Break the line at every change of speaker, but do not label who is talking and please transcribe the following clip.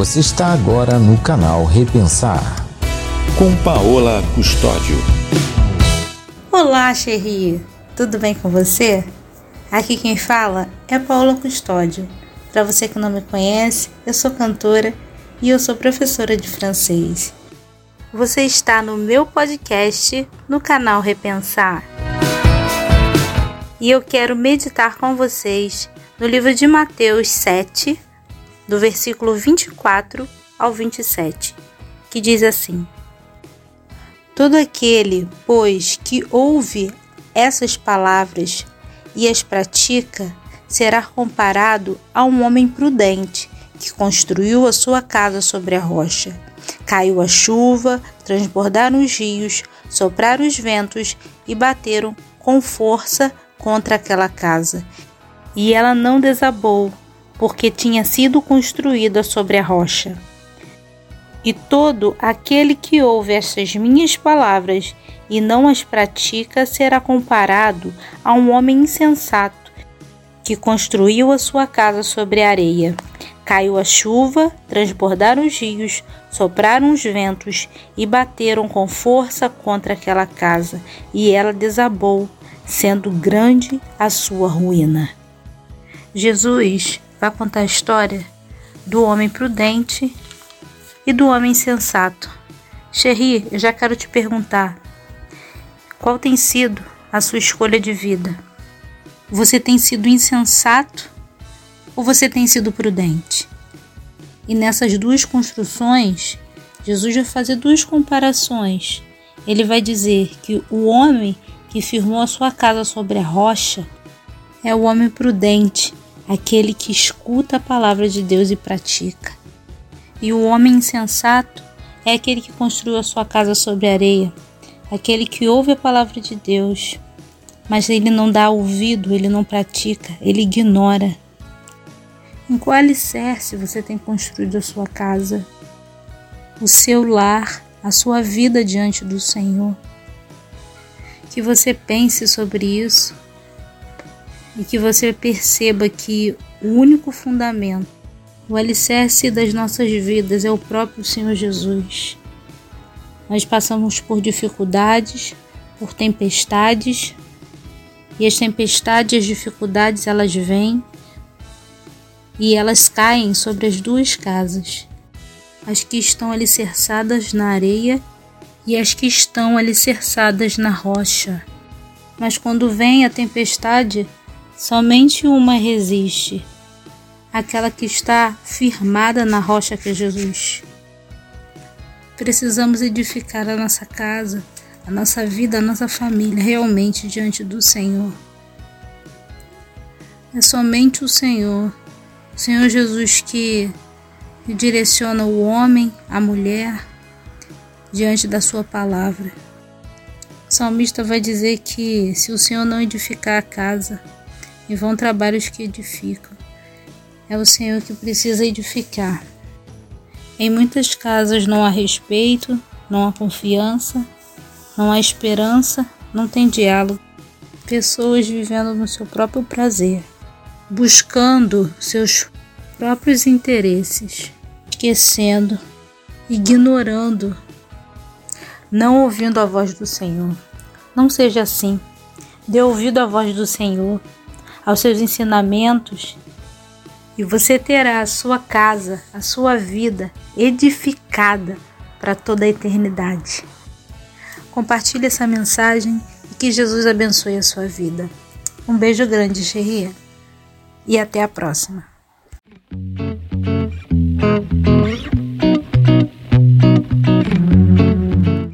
Você está agora no canal Repensar.
Com Paola Custódio.
Olá, Xerri! Tudo bem com você? Aqui quem fala é Paola Custódio. Para você que não me conhece, eu sou cantora e eu sou professora de francês. Você está no meu podcast no canal Repensar. E eu quero meditar com vocês no livro de Mateus 7, do versículo 24 ao 27, que diz assim: Todo aquele, pois, que ouve essas palavras e as pratica, será comparado a um homem prudente que construiu a sua casa sobre a rocha. Caiu a chuva, transbordaram os rios, sopraram os ventos e bateram com força contra aquela casa. E ela não desabou, porque tinha sido construída sobre a rocha. E todo aquele que ouve estas minhas palavras e não as pratica será comparado a um homem insensato que construiu a sua casa sobre a areia. Caiu a chuva, transbordaram os rios, sopraram os ventos e bateram com força contra aquela casa, e ela desabou, sendo grande a sua ruína. Jesus vai contar a história do homem prudente e do homem sensato. Xerri, eu já quero te perguntar: qual tem sido a sua escolha de vida? Você tem sido insensato ou você tem sido prudente? E nessas duas construções, Jesus vai fazer duas comparações. Ele vai dizer que o homem que firmou a sua casa sobre a rocha é o homem prudente, aquele que escuta a palavra de Deus e pratica. E o homem insensato é aquele que construiu a sua casa sobre areia, aquele que ouve a palavra de Deus, mas ele não dá ouvido, ele não pratica, ele ignora. Em qual alicerce você tem construído a sua casa, o seu lar, a sua vida diante do Senhor? Que você pense sobre isso e que você perceba que o único fundamento, o alicerce das nossas vidas é o próprio Senhor Jesus. Nós passamos por dificuldades, por tempestades, e as tempestades e as dificuldades elas vêm e elas caem sobre as duas casas, as que estão alicerçadas na areia e as que estão alicerçadas na rocha. Mas quando vem a tempestade, Somente uma resiste, aquela que está firmada na rocha que é Jesus. Precisamos edificar a nossa casa, a nossa vida, a nossa família realmente diante do Senhor. É somente o Senhor, o Senhor Jesus que direciona o homem, a mulher, diante da sua palavra. O salmista vai dizer que se o Senhor não edificar a casa, e vão trabalhos que edificam. É o Senhor que precisa edificar. Em muitas casas não há respeito, não há confiança, não há esperança, não tem diálogo. Pessoas vivendo no seu próprio prazer, buscando seus próprios interesses, esquecendo, ignorando, não ouvindo a voz do Senhor. Não seja assim. Dê ouvido à voz do Senhor aos seus ensinamentos, e você terá a sua casa, a sua vida edificada para toda a eternidade. Compartilhe essa mensagem e que Jesus abençoe a sua vida. Um beijo grande, Xerria, e até a próxima.